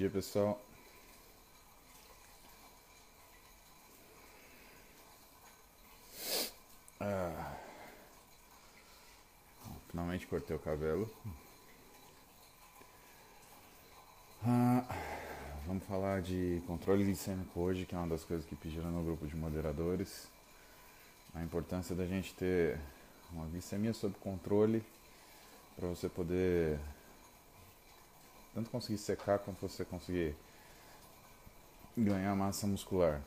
dia, pessoal. Ah. Finalmente cortei o cabelo. Ah, vamos falar de controle glicêmico hoje, que é uma das coisas que pediram no grupo de moderadores. A importância da gente ter uma glicemia sob controle para você poder tanto conseguir secar quanto você conseguir ganhar massa muscular,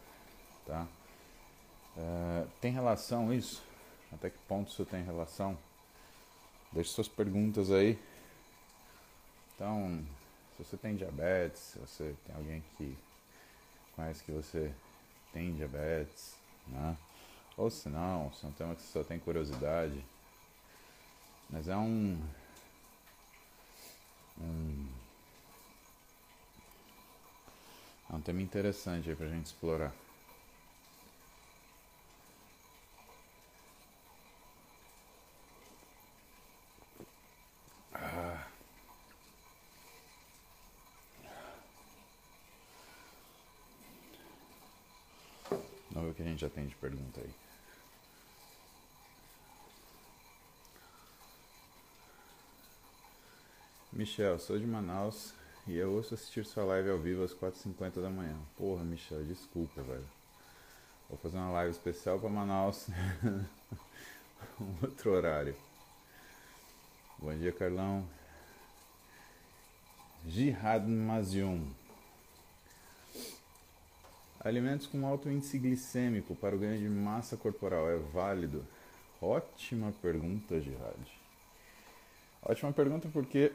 tá? É, tem relação isso? Até que ponto isso tem relação? Deixe suas perguntas aí. Então, se você tem diabetes, se você tem alguém que conhece que você tem diabetes, né? Ou se não, se é um tema que você só tem curiosidade. Mas é um, um É um tema interessante aí pra gente explorar. Vamos ver o que a gente já tem de pergunta aí. Michel, sou de Manaus e eu ouço assistir sua live ao vivo às 4h50 da manhã. Porra, Michel, desculpa, velho. Vou fazer uma live especial para Manaus. um outro horário. Bom dia, Carlão. Jihad Mazium. Alimentos com alto índice glicêmico para o ganho de massa corporal é válido? Ótima pergunta, Jihad. Ótima pergunta porque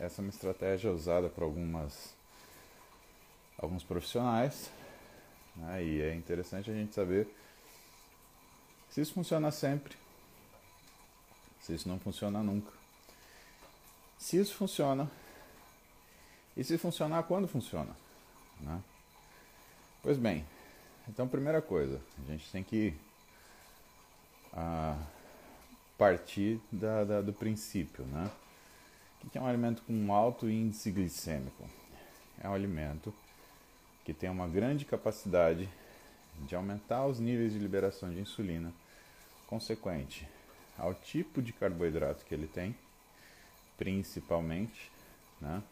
essa é uma estratégia usada por algumas, alguns profissionais né? e é interessante a gente saber se isso funciona sempre, se isso não funciona nunca. Se isso funciona e se funcionar, quando funciona? Né? Pois bem, então primeira coisa, a gente tem que ah, partir da, da, do princípio, né? Que é um alimento com alto índice glicêmico? É um alimento que tem uma grande capacidade de aumentar os níveis de liberação de insulina, consequente ao tipo de carboidrato que ele tem, principalmente, né?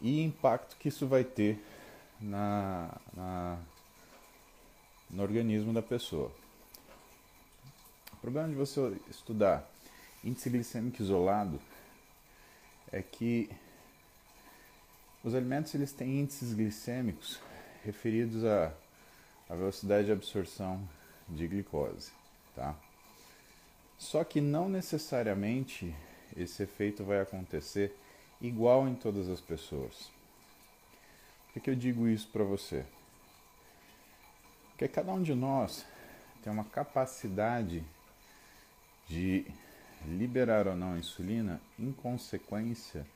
e impacto que isso vai ter na, na, no organismo da pessoa. O problema de você estudar índice glicêmico isolado é que os alimentos eles têm índices glicêmicos referidos à, à velocidade de absorção de glicose, tá? Só que não necessariamente esse efeito vai acontecer igual em todas as pessoas. Por que, que eu digo isso para você? Porque cada um de nós tem uma capacidade de liberar ou não a insulina em consequência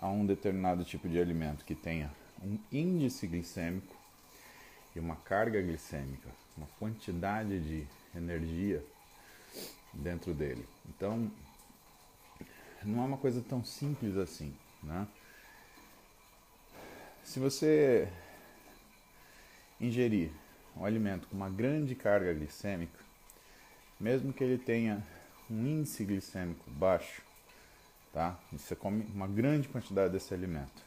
a um determinado tipo de alimento que tenha um índice glicêmico e uma carga glicêmica, uma quantidade de energia dentro dele. Então, não é uma coisa tão simples assim, né? Se você ingerir um alimento com uma grande carga glicêmica, mesmo que ele tenha um índice glicêmico baixo, tá? E você come uma grande quantidade desse alimento,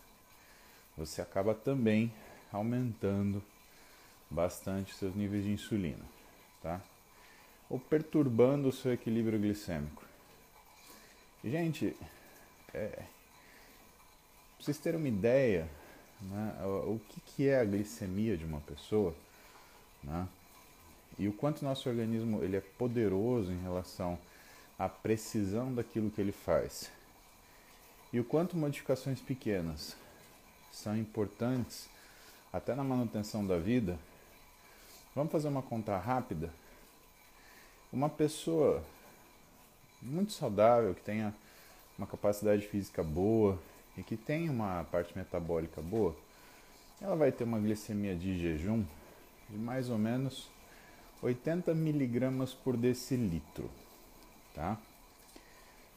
você acaba também aumentando bastante seus níveis de insulina, tá? Ou perturbando o seu equilíbrio glicêmico. Gente, é, pra vocês terem uma ideia, né, o, que, que é a glicemia de uma pessoa, né? E o quanto nosso organismo ele é poderoso em relação a precisão daquilo que ele faz. E o quanto modificações pequenas são importantes até na manutenção da vida. Vamos fazer uma conta rápida. Uma pessoa muito saudável, que tenha uma capacidade física boa e que tenha uma parte metabólica boa, ela vai ter uma glicemia de jejum de mais ou menos 80 miligramas por decilitro. Tá?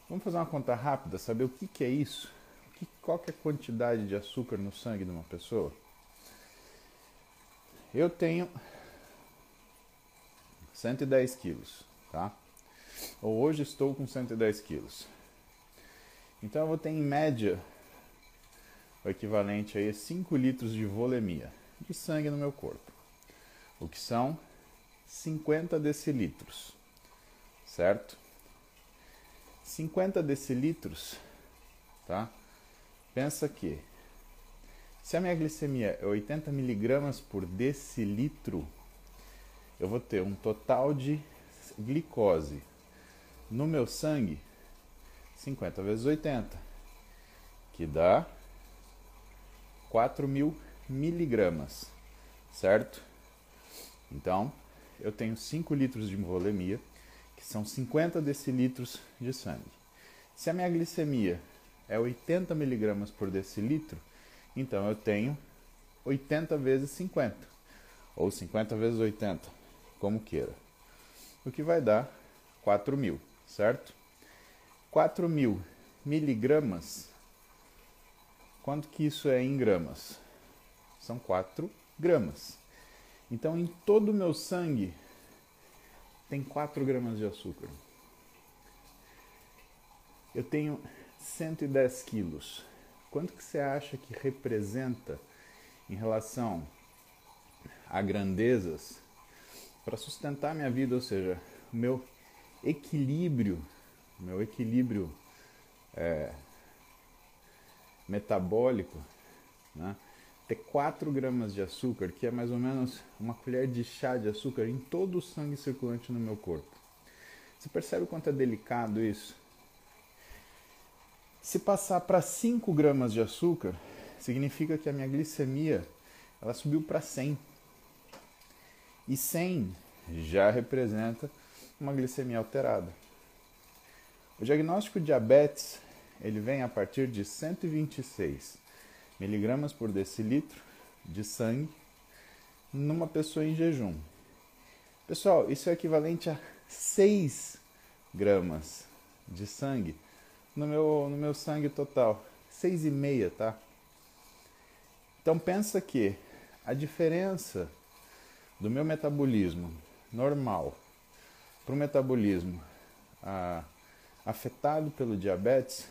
Vamos fazer uma conta rápida, saber o que, que é isso? que, qual que é a quantidade de açúcar no sangue de uma pessoa? Eu tenho 110 quilos, tá? Ou hoje estou com 110 quilos. Então eu vou ter em média o equivalente a 5 litros de volemia de sangue no meu corpo, o que são 50 decilitros, certo? 50 decilitros, tá? Pensa que se a minha glicemia é 80 miligramas por decilitro, eu vou ter um total de glicose no meu sangue 50 vezes 80, que dá 4 mil miligramas, certo? Então, eu tenho 5 litros de volemia, são 50 decilitros de sangue. Se a minha glicemia é 80 miligramas por decilitro, então eu tenho 80 vezes 50, ou 50 vezes 80, como queira. O que vai dar 4 mil, certo? 4 mil miligramas, quanto que isso é em gramas? São 4 gramas. Então, em todo o meu sangue, tem 4 gramas de açúcar. Eu tenho 110 quilos. Quanto que você acha que representa em relação a grandezas para sustentar minha vida, ou seja, o meu equilíbrio, meu equilíbrio é, metabólico, né? Ter 4 gramas de açúcar, que é mais ou menos uma colher de chá de açúcar em todo o sangue circulante no meu corpo. Você percebe o quanto é delicado isso? Se passar para 5 gramas de açúcar, significa que a minha glicemia ela subiu para 100. E 100 já representa uma glicemia alterada. O diagnóstico de diabetes ele vem a partir de 126 miligramas por decilitro de sangue numa pessoa em jejum. Pessoal, isso é equivalente a 6 gramas de sangue no meu, no meu sangue total. 6,5, tá? Então pensa que a diferença do meu metabolismo normal para o metabolismo ah, afetado pelo diabetes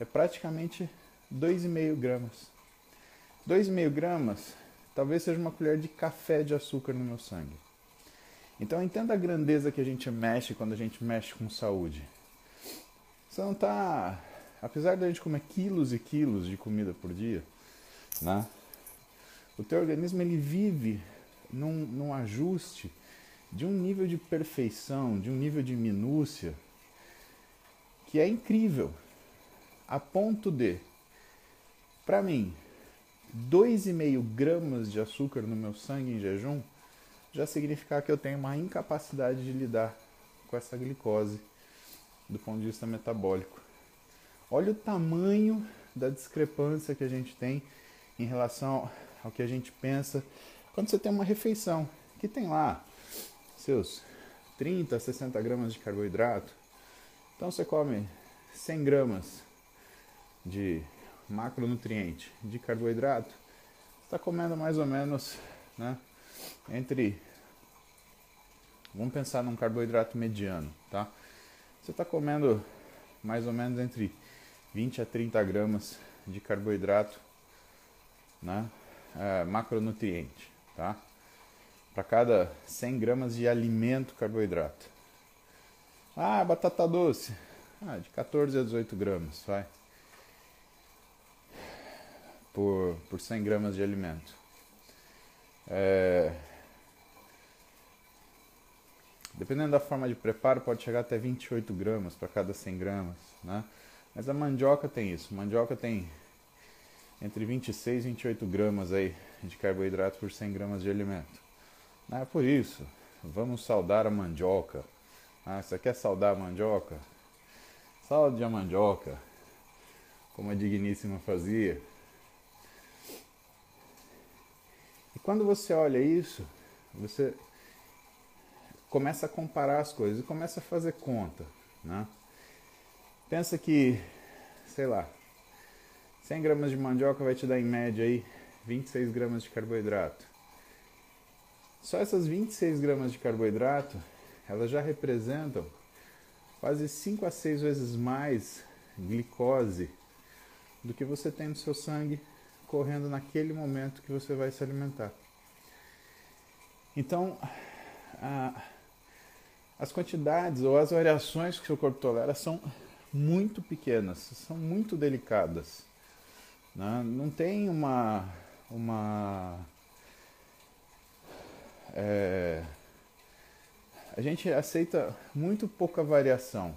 é praticamente 2,5 gramas. 2,5 gramas talvez seja uma colher de café de açúcar no meu sangue. Então entenda a grandeza que a gente mexe quando a gente mexe com saúde. Você não está. Apesar de a gente comer quilos e quilos de comida por dia, né? O teu organismo ele vive num, num ajuste de um nível de perfeição, de um nível de minúcia que é incrível, a ponto de, para mim, 2,5 gramas de açúcar no meu sangue em jejum já significar que eu tenho uma incapacidade de lidar com essa glicose do ponto de vista metabólico. Olha o tamanho da discrepância que a gente tem em relação ao que a gente pensa quando você tem uma refeição que tem lá seus 30, 60 gramas de carboidrato. Então você come 100 gramas de macronutriente de carboidrato, está comendo mais ou menos né, entre. Vamos pensar num carboidrato mediano, tá? Você está comendo mais ou menos entre 20 a 30 gramas de carboidrato, né, é, macronutriente, tá? para cada 100 gramas de alimento carboidrato. Ah, batata doce. Ah, de 14 a 18 gramas, vai. Por, por 100 gramas de alimento. É... Dependendo da forma de preparo, pode chegar até 28 gramas para cada 100 gramas, né? Mas a mandioca tem isso. Mandioca tem entre 26 e 28 gramas aí de carboidrato por 100 gramas de alimento. É por isso. Vamos saudar a mandioca. Ah, você quer saudar a mandioca? Salde a mandioca, como a digníssima fazia. E quando você olha isso, você começa a comparar as coisas e começa a fazer conta. Né? Pensa que, sei lá, 100 gramas de mandioca vai te dar em média aí 26 gramas de carboidrato. Só essas 26 gramas de carboidrato, elas já representam quase 5 a 6 vezes mais glicose do que você tem no seu sangue correndo naquele momento que você vai se alimentar. Então, a, as quantidades ou as variações que o seu corpo tolera são muito pequenas, são muito delicadas. Né? Não tem uma. uma é, a gente aceita muito pouca variação,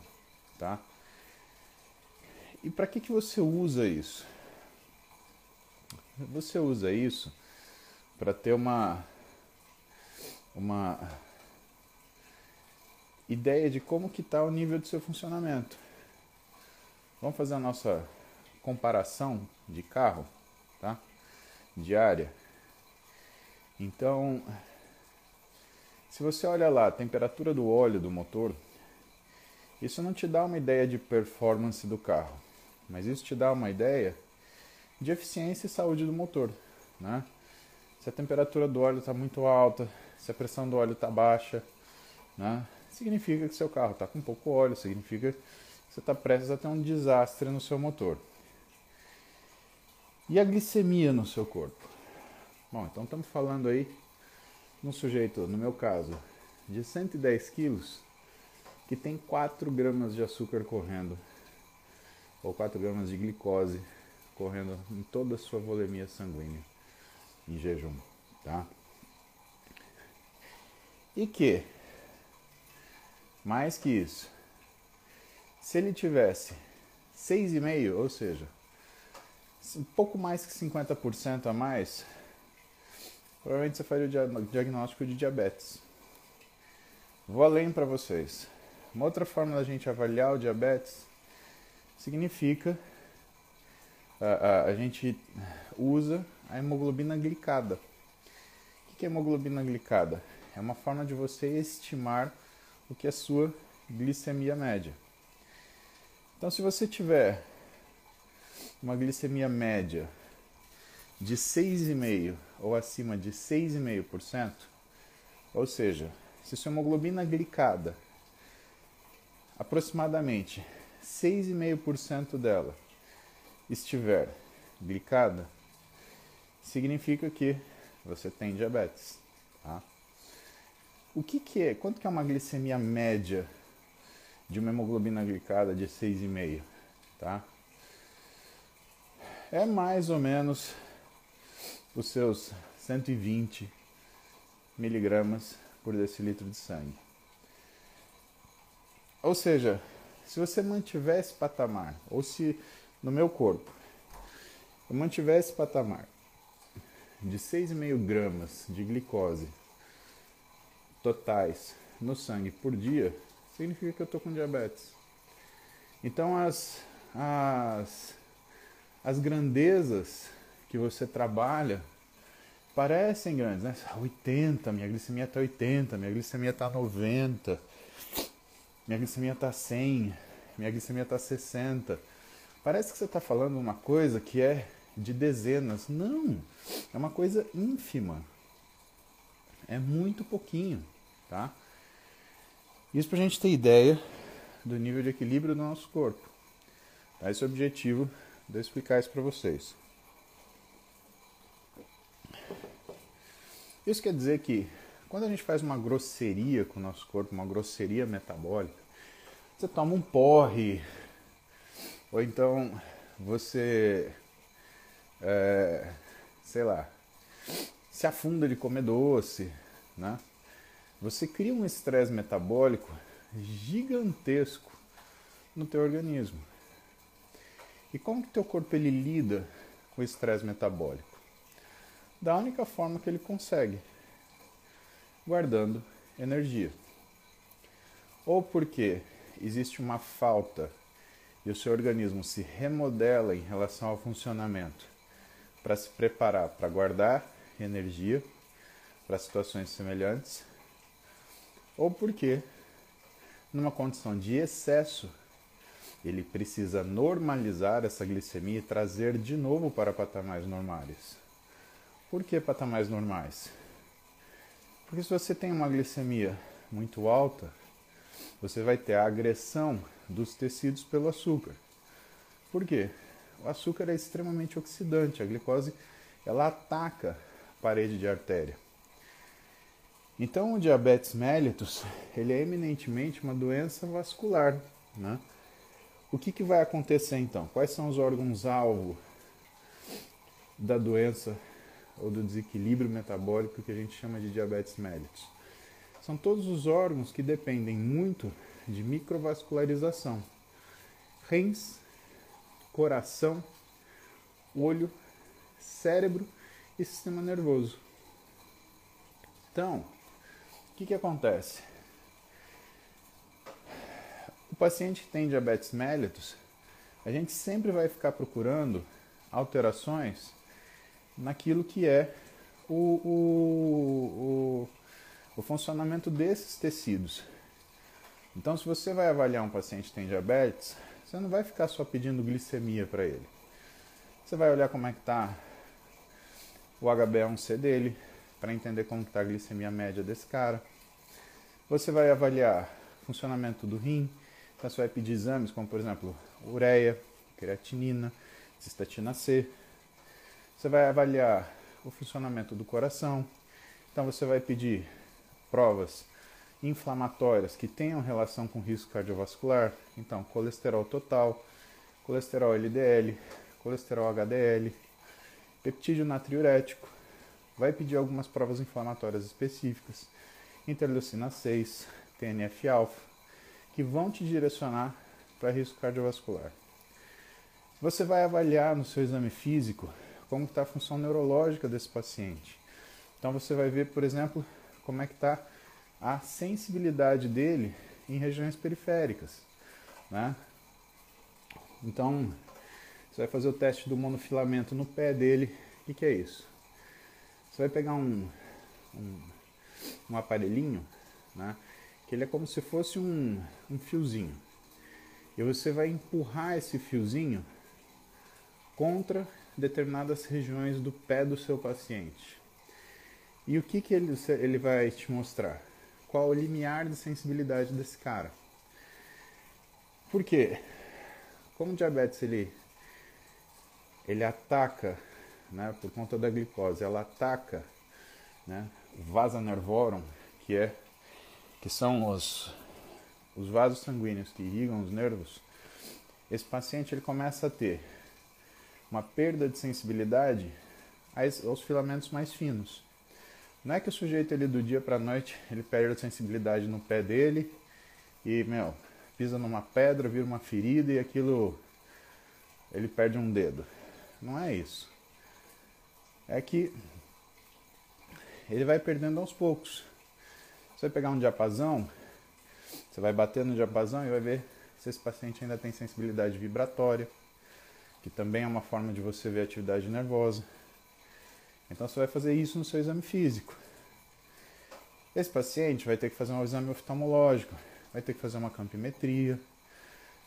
tá? E para que, que você usa isso? Você usa isso para ter uma uma ideia de como que está o nível do seu funcionamento. Vamos fazer a nossa comparação de carro, tá? Diária. Então, se você olha lá a temperatura do óleo do motor, isso não te dá uma ideia de performance do carro, mas isso te dá uma ideia de eficiência e saúde do motor, né? Se a temperatura do óleo está muito alta, se a pressão do óleo está baixa, né? significa que seu carro está com pouco óleo, significa que você está prestes a ter um desastre no seu motor. E a glicemia no seu corpo? Bom, então estamos falando aí num sujeito, no meu caso, de 110 quilos, que tem 4 gramas de açúcar correndo, ou 4 gramas de glicose correndo em toda a sua volemia sanguínea em jejum, tá? E que, mais que isso, se ele tivesse 6,5, ou seja, um pouco mais que 50% a mais, provavelmente você faria o diagnóstico de diabetes. Vou além para vocês. Uma outra forma da gente avaliar o diabetes significa a, a, a gente usa a hemoglobina glicada. O que é hemoglobina glicada? É uma forma de você estimar o que é a sua glicemia média. Então, se você tiver uma glicemia média de 6,5 ou acima de 6,5%, ou seja, se sua hemoglobina glicada aproximadamente 6,5% dela estiver glicada, significa que você tem diabetes. Tá? O que, que é? Quanto que é uma glicemia média de uma hemoglobina glicada de 6,5? Tá? É mais ou menos os seus 120 miligramas por decilitro de sangue. Ou seja, se você mantiver esse patamar, ou se no meu corpo eu mantiver esse patamar de 6,5 gramas de glicose totais no sangue por dia, significa que eu estou com diabetes. Então as, as, as grandezas que você trabalha parecem grandes, né? 80, minha glicemia está 80, minha glicemia está 90, minha glicemia está 100, minha glicemia está 60. Parece que você está falando uma coisa que é de dezenas. Não, é uma coisa ínfima. É muito pouquinho, tá? Isso para a gente ter ideia do nível de equilíbrio do nosso corpo. Tá? Esse é o objetivo de eu explicar isso para vocês. Isso quer dizer que quando a gente faz uma grosseria com o nosso corpo, uma grosseria metabólica, você toma um porre, ou então você é, sei lá, se afunda de comer doce, né? Você cria um estresse metabólico gigantesco no teu organismo. E como que teu corpo ele lida com o estresse metabólico? Da única forma que ele consegue, guardando energia. Ou porque existe uma falta e o seu organismo se remodela em relação ao funcionamento para se preparar para guardar energia para situações semelhantes, ou porque, numa condição de excesso, ele precisa normalizar essa glicemia e trazer de novo para patamares normais. Por que patamares normais? Porque se você tem uma glicemia muito alta, você vai ter a agressão dos tecidos pelo açúcar. Por quê? O açúcar é extremamente oxidante, a glicose ela ataca a parede de artéria. Então o diabetes mellitus ele é eminentemente uma doença vascular, né? O que, que vai acontecer então? Quais são os órgãos-alvo da doença ou do desequilíbrio metabólico que a gente chama de diabetes mellitus? São todos os órgãos que dependem muito de microvascularização. Rins, coração, olho, cérebro e sistema nervoso. Então, o que, que acontece? paciente que tem diabetes mellitus, a gente sempre vai ficar procurando alterações naquilo que é o, o, o, o funcionamento desses tecidos. Então, se você vai avaliar um paciente que tem diabetes, você não vai ficar só pedindo glicemia para ele. Você vai olhar como é que está o HbA1c dele, para entender como está a glicemia média desse cara. Você vai avaliar funcionamento do rim, então você vai pedir exames como, por exemplo, ureia, creatinina, cistatina C. Você vai avaliar o funcionamento do coração. Então você vai pedir provas inflamatórias que tenham relação com risco cardiovascular. Então, colesterol total, colesterol LDL, colesterol HDL, peptídeo natriurético. Vai pedir algumas provas inflamatórias específicas, interleucina 6, TNF-alfa que vão te direcionar para risco cardiovascular. Você vai avaliar no seu exame físico como está a função neurológica desse paciente. Então você vai ver, por exemplo, como é que está a sensibilidade dele em regiões periféricas. Né? Então, você vai fazer o teste do monofilamento no pé dele. O que, que é isso? Você vai pegar um, um, um aparelhinho, né? que ele é como se fosse um, um fiozinho. E você vai empurrar esse fiozinho contra determinadas regiões do pé do seu paciente. E o que, que ele, ele vai te mostrar? Qual o limiar de sensibilidade desse cara? Por quê? Como o diabetes ele, ele ataca, né, por conta da glicose, ela ataca né, o vasa nervorum, que é que são os, os vasos sanguíneos que irrigam os nervos, esse paciente ele começa a ter uma perda de sensibilidade aos filamentos mais finos. Não é que o sujeito ele do dia para noite ele perde a sensibilidade no pé dele e meu pisa numa pedra, vira uma ferida e aquilo ele perde um dedo. Não é isso. É que ele vai perdendo aos poucos. Você vai pegar um diapasão, você vai bater no diapasão e vai ver se esse paciente ainda tem sensibilidade vibratória, que também é uma forma de você ver atividade nervosa. Então você vai fazer isso no seu exame físico. Esse paciente vai ter que fazer um exame oftalmológico, vai ter que fazer uma campimetria,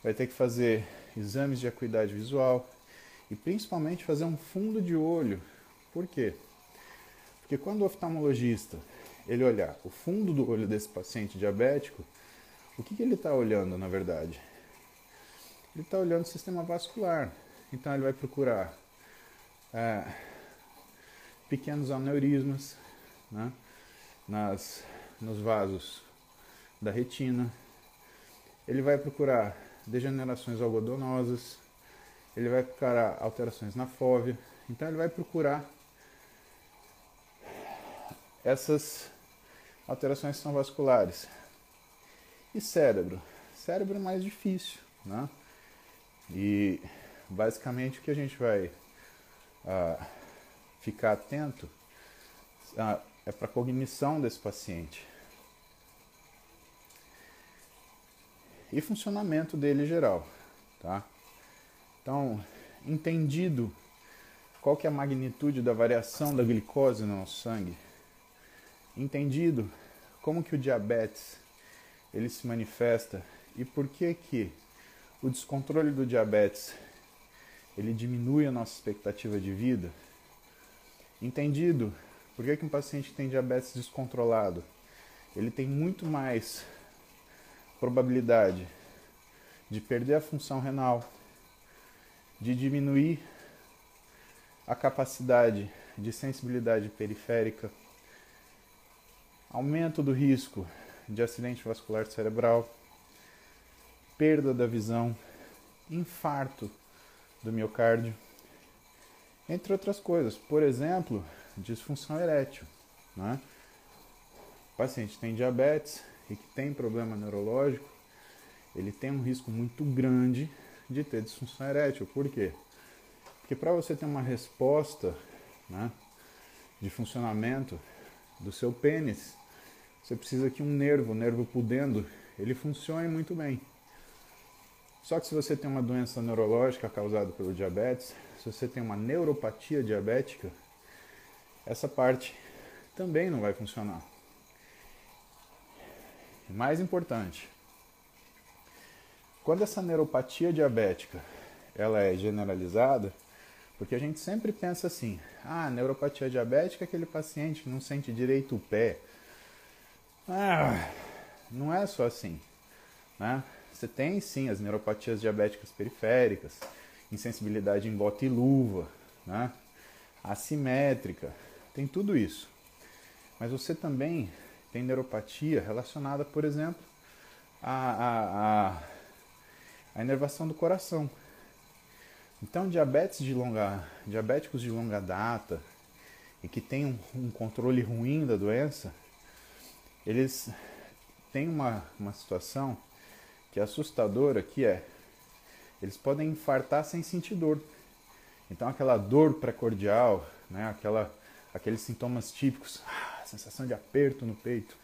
vai ter que fazer exames de acuidade visual e principalmente fazer um fundo de olho. Por quê? Porque quando o oftalmologista ele olhar o fundo do olho desse paciente diabético, o que, que ele está olhando na verdade? Ele está olhando o sistema vascular. Então ele vai procurar é, pequenos aneurismas né, nas, nos vasos da retina. Ele vai procurar degenerações algodonosas. Ele vai procurar alterações na fóvea. Então ele vai procurar essas alterações são vasculares. E cérebro? Cérebro é mais difícil, né? E basicamente o que a gente vai ah, ficar atento ah, é para a cognição desse paciente. E funcionamento dele geral, tá? Então, entendido qual que é a magnitude da variação da glicose no nosso sangue, entendido como que o diabetes ele se manifesta e por que que o descontrole do diabetes ele diminui a nossa expectativa de vida. Entendido? Por que, que um paciente que tem diabetes descontrolado ele tem muito mais probabilidade de perder a função renal, de diminuir a capacidade de sensibilidade periférica, aumento do risco de acidente vascular cerebral, perda da visão, infarto do miocárdio, entre outras coisas. Por exemplo, disfunção erétil. Né? O paciente tem diabetes e que tem problema neurológico, ele tem um risco muito grande de ter disfunção erétil. Por quê? Porque para você ter uma resposta né, de funcionamento do seu pênis, você precisa que um nervo, o nervo pudendo, ele funcione muito bem. Só que se você tem uma doença neurológica causada pelo diabetes, se você tem uma neuropatia diabética, essa parte também não vai funcionar. Mais importante, quando essa neuropatia diabética ela é generalizada, porque a gente sempre pensa assim, ah, neuropatia diabética é aquele paciente que não sente direito o pé. Ah, não é só assim, né? Você tem sim as neuropatias diabéticas periféricas, insensibilidade em bota e luva, né? assimétrica, tem tudo isso. Mas você também tem neuropatia relacionada, por exemplo, à, à, à, à inervação do coração. Então, diabetes de longa, diabéticos de longa data e que têm um, um controle ruim da doença, eles têm uma, uma situação que é assustadora, que é eles podem infartar sem sentir dor. Então aquela dor precordial, né, aquela, aqueles sintomas típicos, ah, sensação de aperto no peito,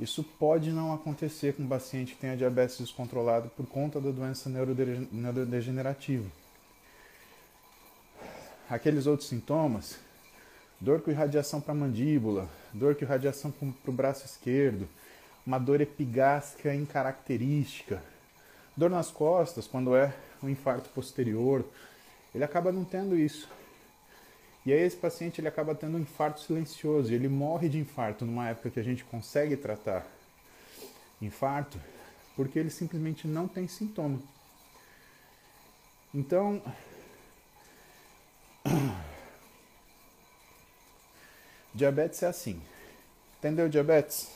isso pode não acontecer com um paciente que tenha diabetes descontrolado por conta da doença neurodegenerativa. Aqueles outros sintomas, dor com irradiação para a mandíbula, dor com irradiação para o braço esquerdo, uma dor epigástrica incaracterística. Dor nas costas, quando é um infarto posterior, ele acaba não tendo isso. E aí esse paciente ele acaba tendo um infarto silencioso, e ele morre de infarto numa época que a gente consegue tratar infarto, porque ele simplesmente não tem sintoma. Então, diabetes é assim. Entendeu diabetes?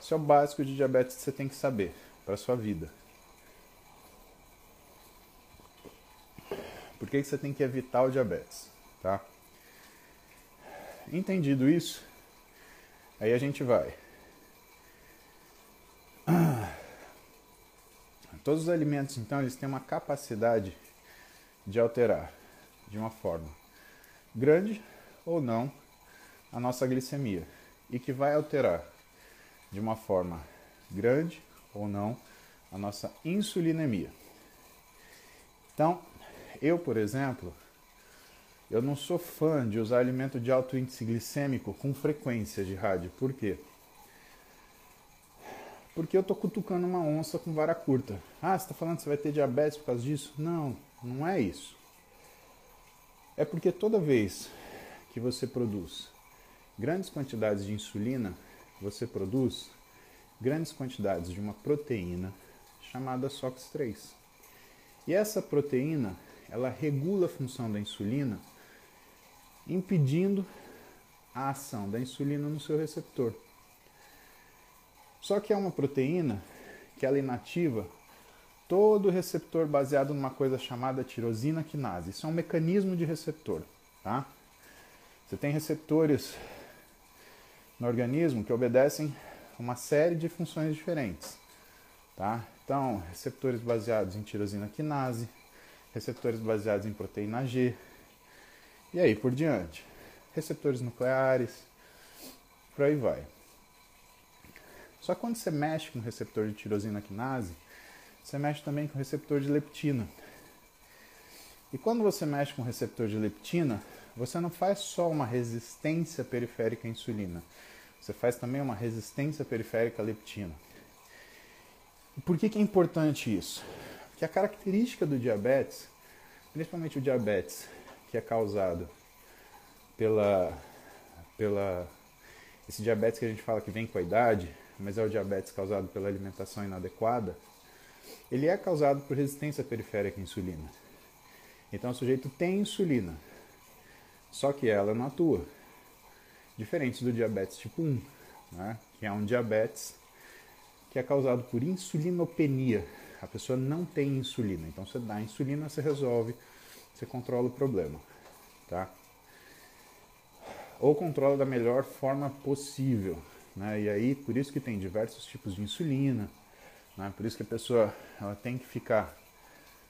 Isso é o básico de diabetes que você tem que saber para sua vida. Que você tem que evitar o diabetes? Tá? Entendido isso, aí a gente vai. Todos os alimentos, então, eles têm uma capacidade de alterar de uma forma grande ou não a nossa glicemia e que vai alterar de uma forma grande ou não a nossa insulinemia. Então, eu, por exemplo, eu não sou fã de usar alimento de alto índice glicêmico com frequência de rádio. Por quê? Porque eu tô cutucando uma onça com vara curta. Ah, você está falando que você vai ter diabetes por causa disso? Não, não é isso. É porque toda vez que você produz grandes quantidades de insulina, você produz grandes quantidades de uma proteína chamada SOX3. E essa proteína, ela regula a função da insulina, impedindo a ação da insulina no seu receptor. Só que é uma proteína que ela inativa todo o receptor baseado numa coisa chamada tirosina quinase. Isso é um mecanismo de receptor, tá? Você tem receptores no organismo que obedecem uma série de funções diferentes. Tá? Então, receptores baseados em tirosina quinase, receptores baseados em proteína G, e aí por diante. Receptores nucleares, por aí vai. Só que quando você mexe com o receptor de tirosina quinase, você mexe também com o receptor de leptina. E quando você mexe com o receptor de leptina, você não faz só uma resistência periférica à insulina, você faz também uma resistência periférica à leptina. Por que, que é importante isso? A característica do diabetes, principalmente o diabetes que é causado pela, pela esse diabetes que a gente fala que vem com a idade, mas é o diabetes causado pela alimentação inadequada, ele é causado por resistência periférica à insulina. Então o sujeito tem insulina, só que ela não atua. Diferente do diabetes tipo 1, né? que é um diabetes que é causado por insulinopenia. A pessoa não tem insulina, então você dá insulina, você resolve, você controla o problema, tá? Ou controla da melhor forma possível, né? E aí, por isso que tem diversos tipos de insulina, né? Por isso que a pessoa ela tem que ficar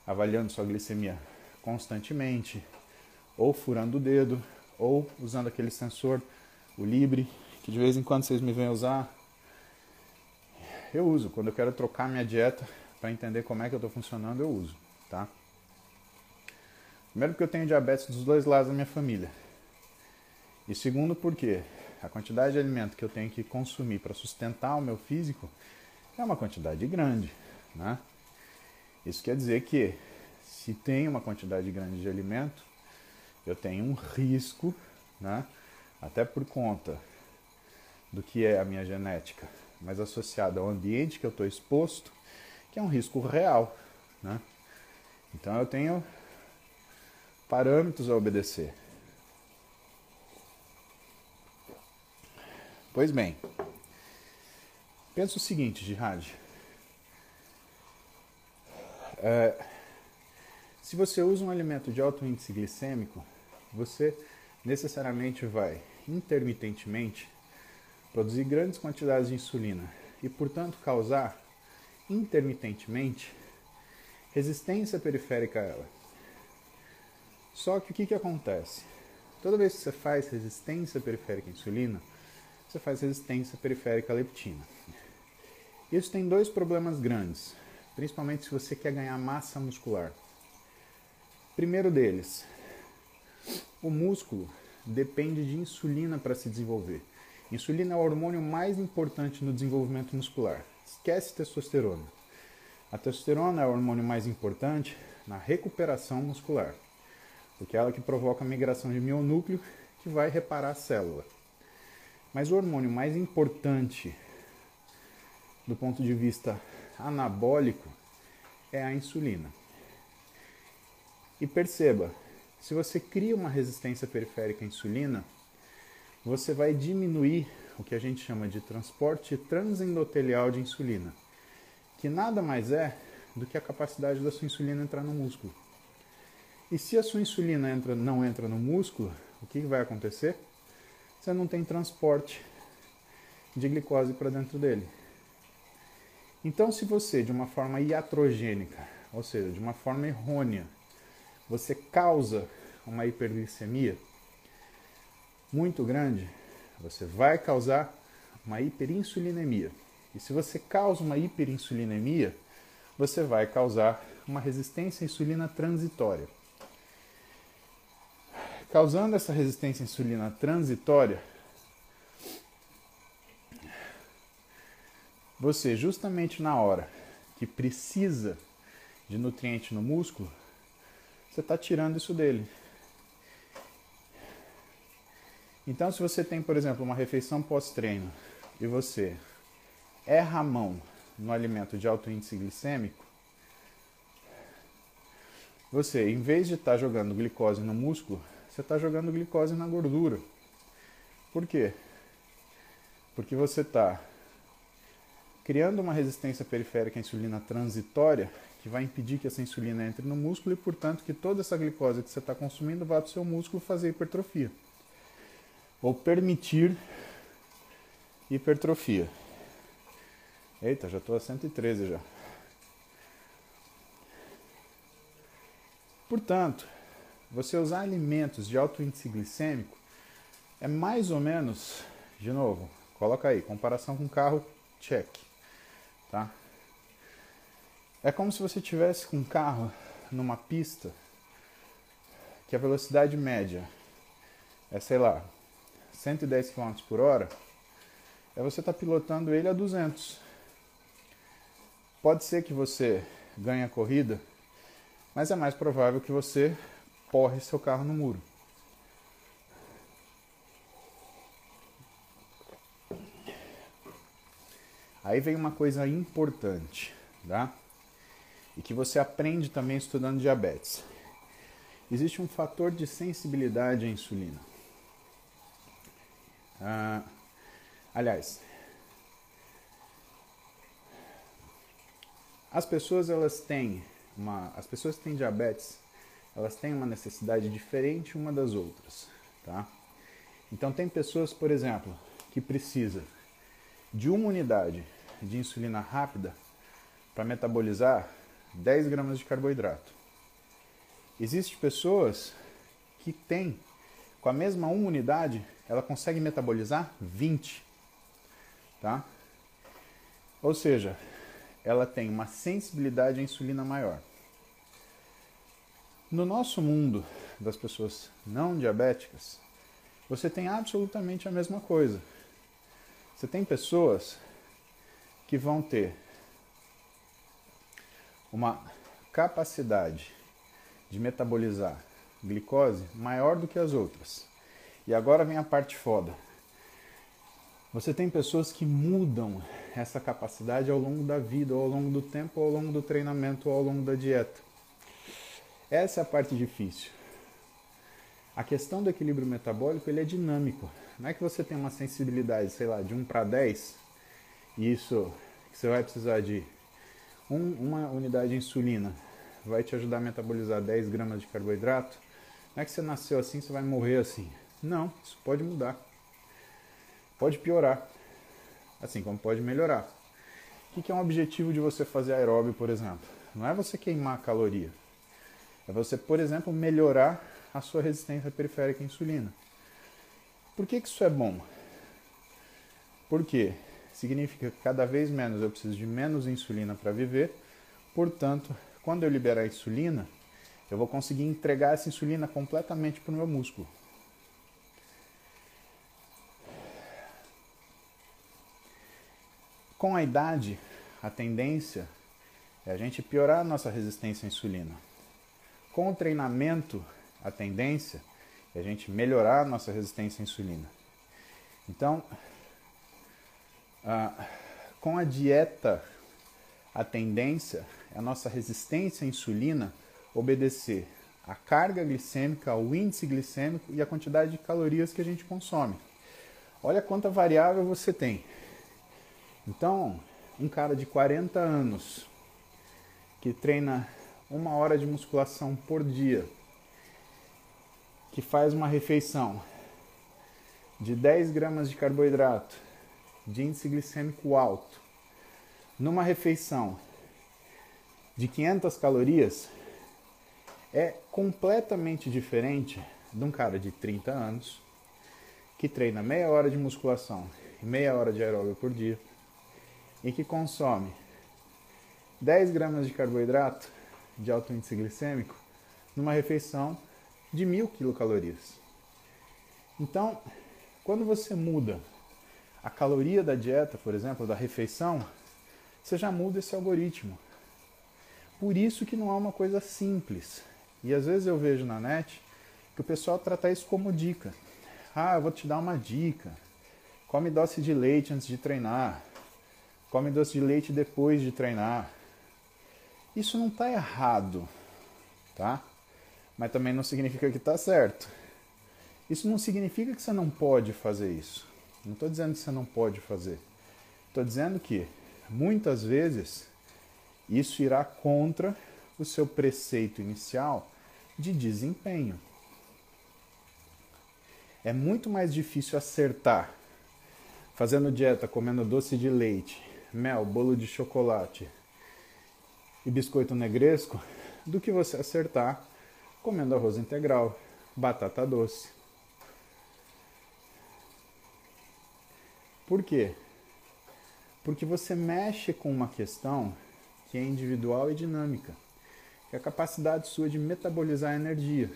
avaliando sua glicemia constantemente, ou furando o dedo, ou usando aquele sensor, o Libre, que de vez em quando vocês me vêm usar. Eu uso, quando eu quero trocar minha dieta para entender como é que eu estou funcionando, eu uso, tá? Primeiro porque eu tenho diabetes dos dois lados da minha família. E segundo porque a quantidade de alimento que eu tenho que consumir para sustentar o meu físico é uma quantidade grande, né? Isso quer dizer que se tem uma quantidade grande de alimento, eu tenho um risco, né? Até por conta do que é a minha genética, mas associado ao ambiente que eu estou exposto, que é um risco real, né? Então eu tenho parâmetros a obedecer. Pois bem, pensa o seguinte, Jihad. É, se você usa um alimento de alto índice glicêmico, você necessariamente vai intermitentemente produzir grandes quantidades de insulina e, portanto, causar intermitentemente resistência periférica a ela. Só que o que, que acontece? Toda vez que você faz resistência periférica à insulina, você faz resistência periférica à leptina. Isso tem dois problemas grandes, principalmente se você quer ganhar massa muscular. Primeiro deles, o músculo depende de insulina para se desenvolver. Insulina é o hormônio mais importante no desenvolvimento muscular. Esquece testosterona. A testosterona é o hormônio mais importante na recuperação muscular, porque é ela que provoca a migração de mionúcleo que vai reparar a célula. Mas o hormônio mais importante do ponto de vista anabólico é a insulina. E perceba, se você cria uma resistência periférica à insulina, você vai diminuir o que a gente chama de transporte transendotelial de insulina, que nada mais é do que a capacidade da sua insulina entrar no músculo. E se a sua insulina entra, não entra no músculo, o que vai acontecer? Você não tem transporte de glicose para dentro dele. Então, se você, de uma forma iatrogênica, ou seja, de uma forma errônea, você causa uma hiperglicemia muito grande, você vai causar uma hiperinsulinemia. E se você causa uma hiperinsulinemia, você vai causar uma resistência à insulina transitória. Causando essa resistência à insulina transitória, você justamente na hora que precisa de nutriente no músculo, você está tirando isso dele. Então, se você tem, por exemplo, uma refeição pós-treino e você erra a mão no alimento de alto índice glicêmico, você, em vez de estar tá jogando glicose no músculo, você está jogando glicose na gordura. Por quê? Porque você está criando uma resistência periférica à insulina transitória que vai impedir que essa insulina entre no músculo e, portanto, que toda essa glicose que você está consumindo vá para o seu músculo fazer hipertrofia. Ou permitir hipertrofia. Eita, já estou a 113 já. Portanto, você usar alimentos de alto índice glicêmico é mais ou menos, de novo, coloca aí, comparação com carro, check, tá? É como se você tivesse com um carro numa pista que a velocidade média é, sei lá, 110 km por hora, é você estar tá pilotando ele a 200. Pode ser que você ganha a corrida, mas é mais provável que você porre seu carro no muro. Aí vem uma coisa importante, tá? E que você aprende também estudando diabetes. Existe um fator de sensibilidade à insulina. Ah, aliás, as pessoas elas têm uma, as pessoas que têm diabetes, elas têm uma necessidade diferente uma das outras, tá? Então tem pessoas, por exemplo, que precisa de uma unidade de insulina rápida para metabolizar 10 gramas de carboidrato. Existem pessoas que têm, com a mesma uma unidade, ela consegue metabolizar 20. Tá? Ou seja, ela tem uma sensibilidade à insulina maior. No nosso mundo das pessoas não diabéticas, você tem absolutamente a mesma coisa. Você tem pessoas que vão ter uma capacidade de metabolizar glicose maior do que as outras. E agora vem a parte foda. Você tem pessoas que mudam essa capacidade ao longo da vida, ao longo do tempo, ao longo do treinamento, ao longo da dieta. Essa é a parte difícil. A questão do equilíbrio metabólico ele é dinâmico. Não é que você tem uma sensibilidade, sei lá, de 1 para 10 e isso você vai precisar de um, uma unidade de insulina, vai te ajudar a metabolizar 10 gramas de carboidrato. Não é que você nasceu assim, você vai morrer assim. Não, isso pode mudar. Pode piorar, assim como pode melhorar. O que é um objetivo de você fazer aeróbio, por exemplo? Não é você queimar caloria. É você, por exemplo, melhorar a sua resistência periférica à insulina. Por que, que isso é bom? Porque significa que cada vez menos eu preciso de menos insulina para viver, portanto, quando eu liberar a insulina, eu vou conseguir entregar essa insulina completamente para o meu músculo. Com a idade, a tendência é a gente piorar a nossa resistência à insulina. Com o treinamento, a tendência é a gente melhorar a nossa resistência à insulina. Então, ah, com a dieta, a tendência é a nossa resistência à insulina obedecer à carga glicêmica, ao índice glicêmico e à quantidade de calorias que a gente consome. Olha quanta variável você tem. Então, um cara de 40 anos que treina uma hora de musculação por dia, que faz uma refeição de 10 gramas de carboidrato, de índice glicêmico alto, numa refeição de 500 calorias, é completamente diferente de um cara de 30 anos que treina meia hora de musculação e meia hora de aeróbio por dia e que consome 10 gramas de carboidrato de alto índice glicêmico numa refeição de mil quilocalorias. Então, quando você muda a caloria da dieta, por exemplo, da refeição, você já muda esse algoritmo. Por isso que não é uma coisa simples. E às vezes eu vejo na net que o pessoal trata isso como dica. Ah, eu vou te dar uma dica. Come doce de leite antes de treinar. Come doce de leite depois de treinar. Isso não está errado, tá? mas também não significa que está certo. Isso não significa que você não pode fazer isso. Não estou dizendo que você não pode fazer. Estou dizendo que muitas vezes isso irá contra o seu preceito inicial de desempenho. É muito mais difícil acertar fazendo dieta, comendo doce de leite, mel, bolo de chocolate e biscoito negresco do que você acertar comendo arroz integral, batata doce. Por quê? Porque você mexe com uma questão que é individual e dinâmica, que é a capacidade sua de metabolizar energia.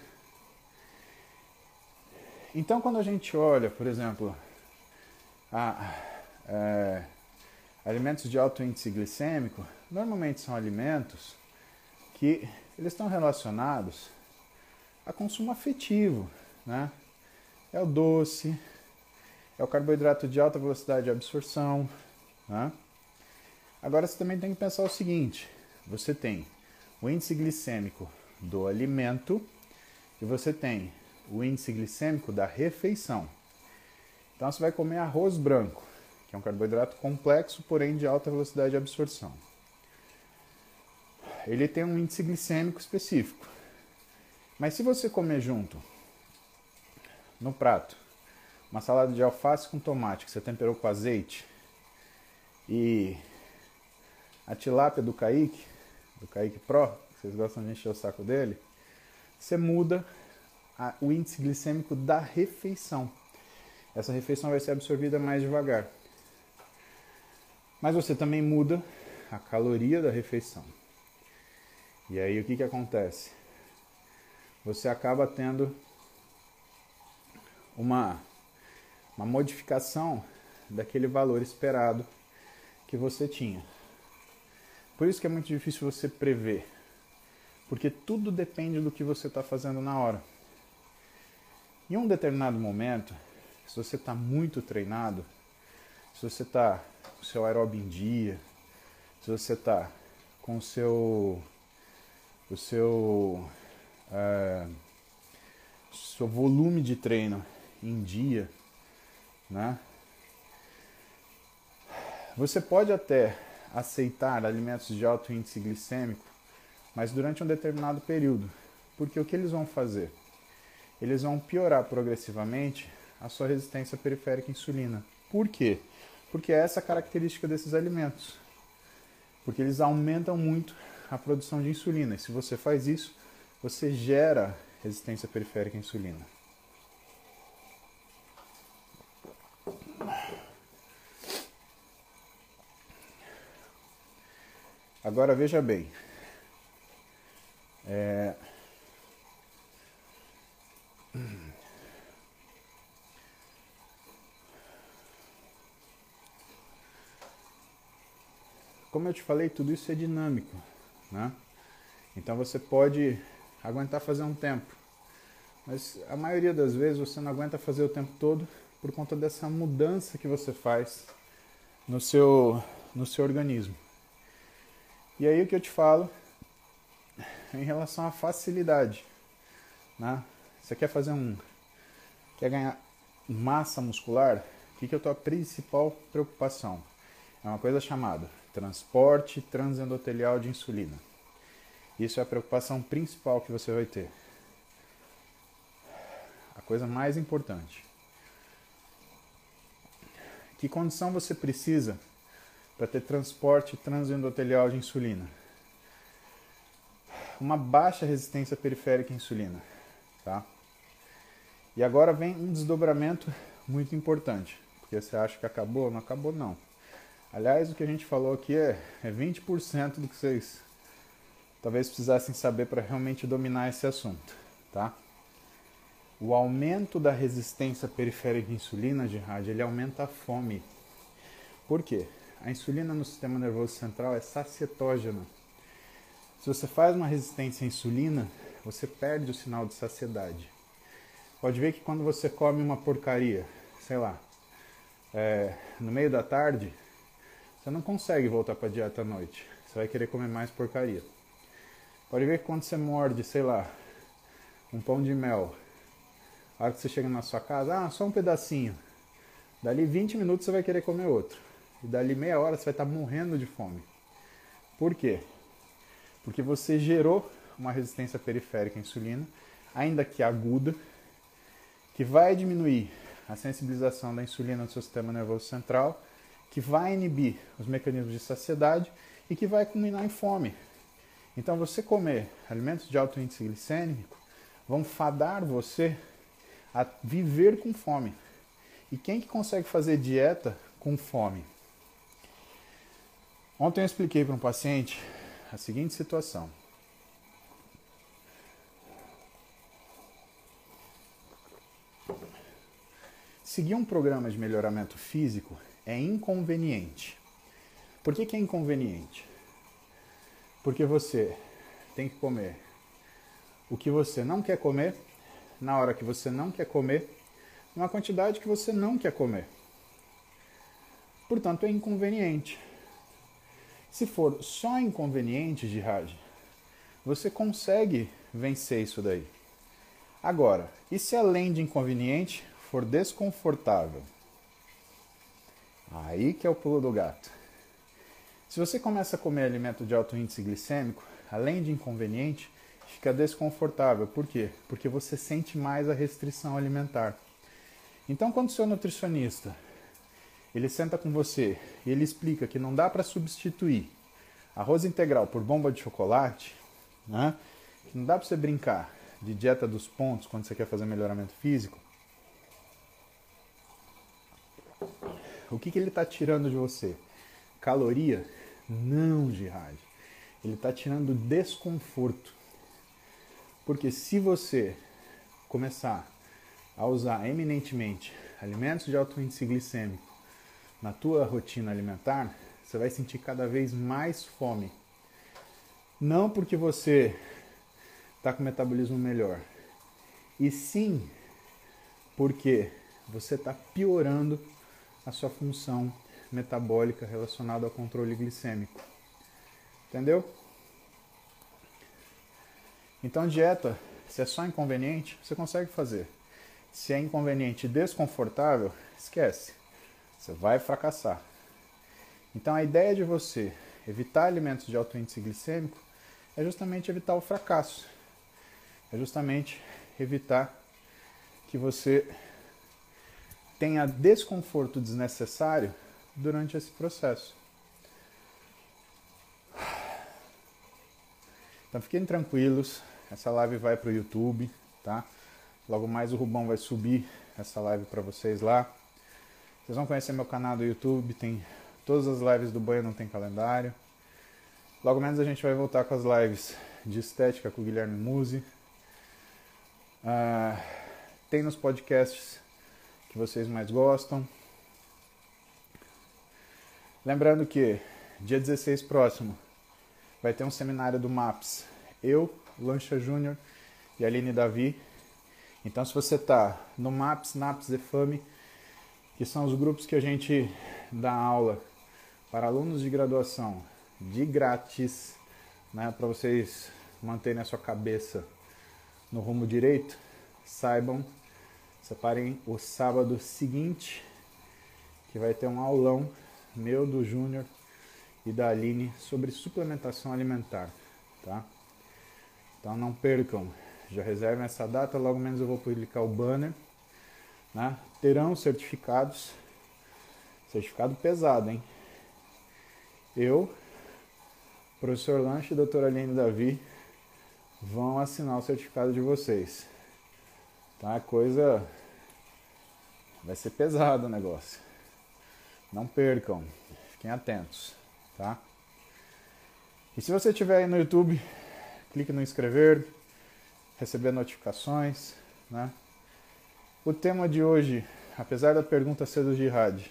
Então, quando a gente olha, por exemplo, a, é, alimentos de alto índice glicêmico, normalmente são alimentos que eles estão relacionados a consumo afetivo, né? É o doce, é o carboidrato de alta velocidade de absorção, né? Agora você também tem que pensar o seguinte: você tem o índice glicêmico do alimento e você tem o índice glicêmico da refeição. Então você vai comer arroz branco, que é um carboidrato complexo, porém de alta velocidade de absorção. Ele tem um índice glicêmico específico. Mas se você comer junto no prato uma salada de alface com tomate que você temperou com azeite e a tilápia do Kaique, do Kaique Pro, vocês gostam de encher o saco dele, você muda a, o índice glicêmico da refeição. Essa refeição vai ser absorvida mais devagar. Mas você também muda a caloria da refeição. E aí o que, que acontece? Você acaba tendo uma, uma modificação daquele valor esperado que você tinha. Por isso que é muito difícil você prever, porque tudo depende do que você está fazendo na hora. Em um determinado momento, se você está muito treinado, se você está com seu aeróbio em dia, se você está com o seu o seu é, seu volume de treino em dia, né? Você pode até aceitar alimentos de alto índice glicêmico, mas durante um determinado período, porque o que eles vão fazer? Eles vão piorar progressivamente a sua resistência periférica à insulina. Por quê? Porque é essa a característica desses alimentos. Porque eles aumentam muito a produção de insulina. E se você faz isso, você gera resistência periférica à insulina. Agora veja bem. É... Eu te falei, tudo isso é dinâmico, né? Então você pode aguentar fazer um tempo, mas a maioria das vezes você não aguenta fazer o tempo todo por conta dessa mudança que você faz no seu, no seu organismo. E aí o que eu te falo em relação à facilidade, né? Você quer fazer um, quer ganhar massa muscular? O que, que é a tua principal preocupação? É uma coisa chamada transporte transendotelial de insulina. Isso é a preocupação principal que você vai ter. A coisa mais importante. Que condição você precisa para ter transporte transendotelial de insulina. Uma baixa resistência periférica à insulina, tá? E agora vem um desdobramento muito importante, porque você acha que acabou? Não acabou não. Aliás, o que a gente falou aqui é, é 20% do que vocês talvez precisassem saber para realmente dominar esse assunto, tá? O aumento da resistência periférica à insulina, de rádio, ele aumenta a fome. Por quê? A insulina no sistema nervoso central é sacietógena. Se você faz uma resistência à insulina, você perde o sinal de saciedade. Pode ver que quando você come uma porcaria, sei lá, é, no meio da tarde, você não consegue voltar para a dieta à noite. Você vai querer comer mais porcaria. Pode ver que quando você morde, sei lá, um pão de mel, a hora que você chega na sua casa, ah, só um pedacinho. Dali 20 minutos você vai querer comer outro. E dali meia hora você vai estar morrendo de fome. Por quê? Porque você gerou uma resistência periférica à insulina, ainda que aguda, que vai diminuir a sensibilização da insulina no seu sistema nervoso central, que vai inibir os mecanismos de saciedade e que vai culminar em fome. Então, você comer alimentos de alto índice glicêmico vão fadar você a viver com fome. E quem que consegue fazer dieta com fome? Ontem eu expliquei para um paciente a seguinte situação. Seguir um programa de melhoramento físico é inconveniente. Por que, que é inconveniente? Porque você tem que comer o que você não quer comer, na hora que você não quer comer, numa quantidade que você não quer comer. Portanto, é inconveniente. Se for só inconveniente, Jihad, você consegue vencer isso daí. Agora, e se além de inconveniente for desconfortável? Aí que é o pulo do gato. Se você começa a comer alimento de alto índice glicêmico, além de inconveniente, fica desconfortável. Por quê? Porque você sente mais a restrição alimentar. Então, quando o seu nutricionista ele senta com você e ele explica que não dá para substituir arroz integral por bomba de chocolate, né? que não dá para você brincar de dieta dos pontos quando você quer fazer melhoramento físico, o que, que ele está tirando de você? Caloria? Não, Jihad. Ele está tirando desconforto. Porque se você começar a usar eminentemente alimentos de alto índice glicêmico na tua rotina alimentar, você vai sentir cada vez mais fome. Não porque você está com metabolismo melhor, e sim porque você está piorando a sua função metabólica relacionada ao controle glicêmico. Entendeu? Então, dieta, se é só inconveniente, você consegue fazer. Se é inconveniente e desconfortável, esquece. Você vai fracassar. Então, a ideia de você evitar alimentos de alto índice glicêmico é justamente evitar o fracasso. É justamente evitar que você tenha desconforto desnecessário durante esse processo. Então fiquem tranquilos, essa live vai para o YouTube, tá? Logo mais o Rubão vai subir essa live para vocês lá. Vocês vão conhecer meu canal do YouTube, tem todas as lives do banho não tem calendário. Logo menos a gente vai voltar com as lives de estética com o Guilherme Musi. Ah, tem nos podcasts que vocês mais gostam. Lembrando que dia 16 próximo vai ter um seminário do MAPS. Eu, Lancha Júnior e Aline Davi. Então se você está no MAPS, NAPS e FAME, que são os grupos que a gente dá aula para alunos de graduação de grátis, né, para vocês manterem a sua cabeça no rumo direito, saibam, separem o sábado seguinte, que vai ter um aulão meu, do Júnior e da Aline sobre suplementação alimentar, tá? Então não percam, já reservem essa data, logo menos eu vou publicar o banner, né? Terão certificados, certificado pesado, hein? Eu, professor Lanche e doutora Aline Davi vão assinar o certificado de vocês. Tá? Coisa vai ser pesado o negócio. Não percam, fiquem atentos, tá? E se você estiver aí no YouTube, clique no inscrever, receber notificações, né? O tema de hoje, apesar da pergunta ser do Jihad,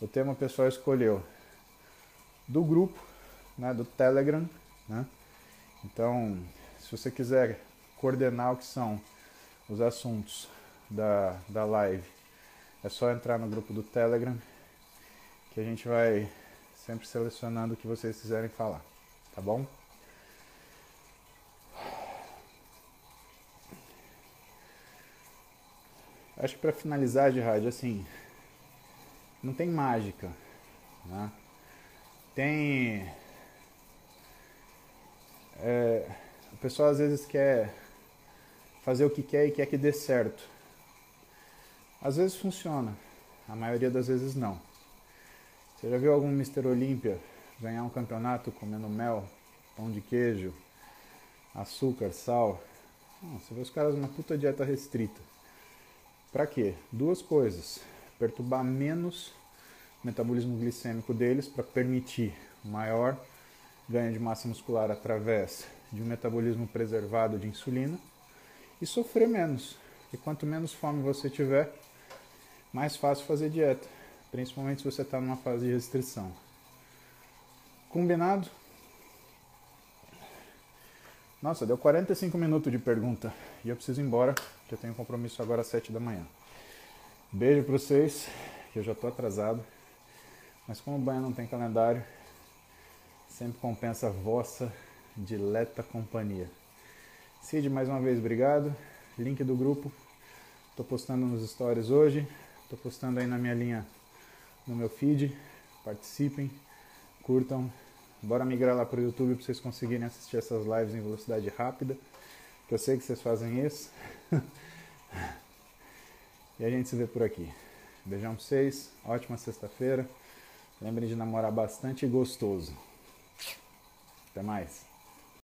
o tema o pessoal escolheu do grupo, né, do Telegram, né? Então, se você quiser coordenar o que são os assuntos da, da live, é só entrar no grupo do Telegram que a gente vai sempre selecionando o que vocês quiserem falar, tá bom? Acho que para finalizar de rádio, assim, não tem mágica, né? Tem é, o pessoal às vezes quer fazer o que quer e quer que dê certo. Às vezes funciona, a maioria das vezes não. Você já viu algum Mr. Olímpia ganhar um campeonato comendo mel, pão de queijo, açúcar, sal? Não, você vê os caras numa puta dieta restrita. Para quê? Duas coisas. Perturbar menos o metabolismo glicêmico deles para permitir maior ganho de massa muscular através de um metabolismo preservado de insulina e sofrer menos. E quanto menos fome você tiver, mais fácil fazer dieta principalmente se você está numa fase de restrição. Combinado? Nossa, deu 45 minutos de pergunta e eu preciso ir embora, que eu tenho compromisso agora às 7 da manhã. Beijo para vocês, que eu já estou atrasado. Mas como o banho não tem calendário, sempre compensa a vossa dileta companhia. Cid, mais uma vez, obrigado. Link do grupo. Estou postando nos stories hoje. Estou postando aí na minha linha, no meu feed. Participem, curtam. Bora migrar lá para o YouTube para vocês conseguirem assistir essas lives em velocidade rápida. Que eu sei que vocês fazem isso. e a gente se vê por aqui. Beijão pra vocês. Ótima sexta-feira. Lembrem de namorar bastante e gostoso. Até mais.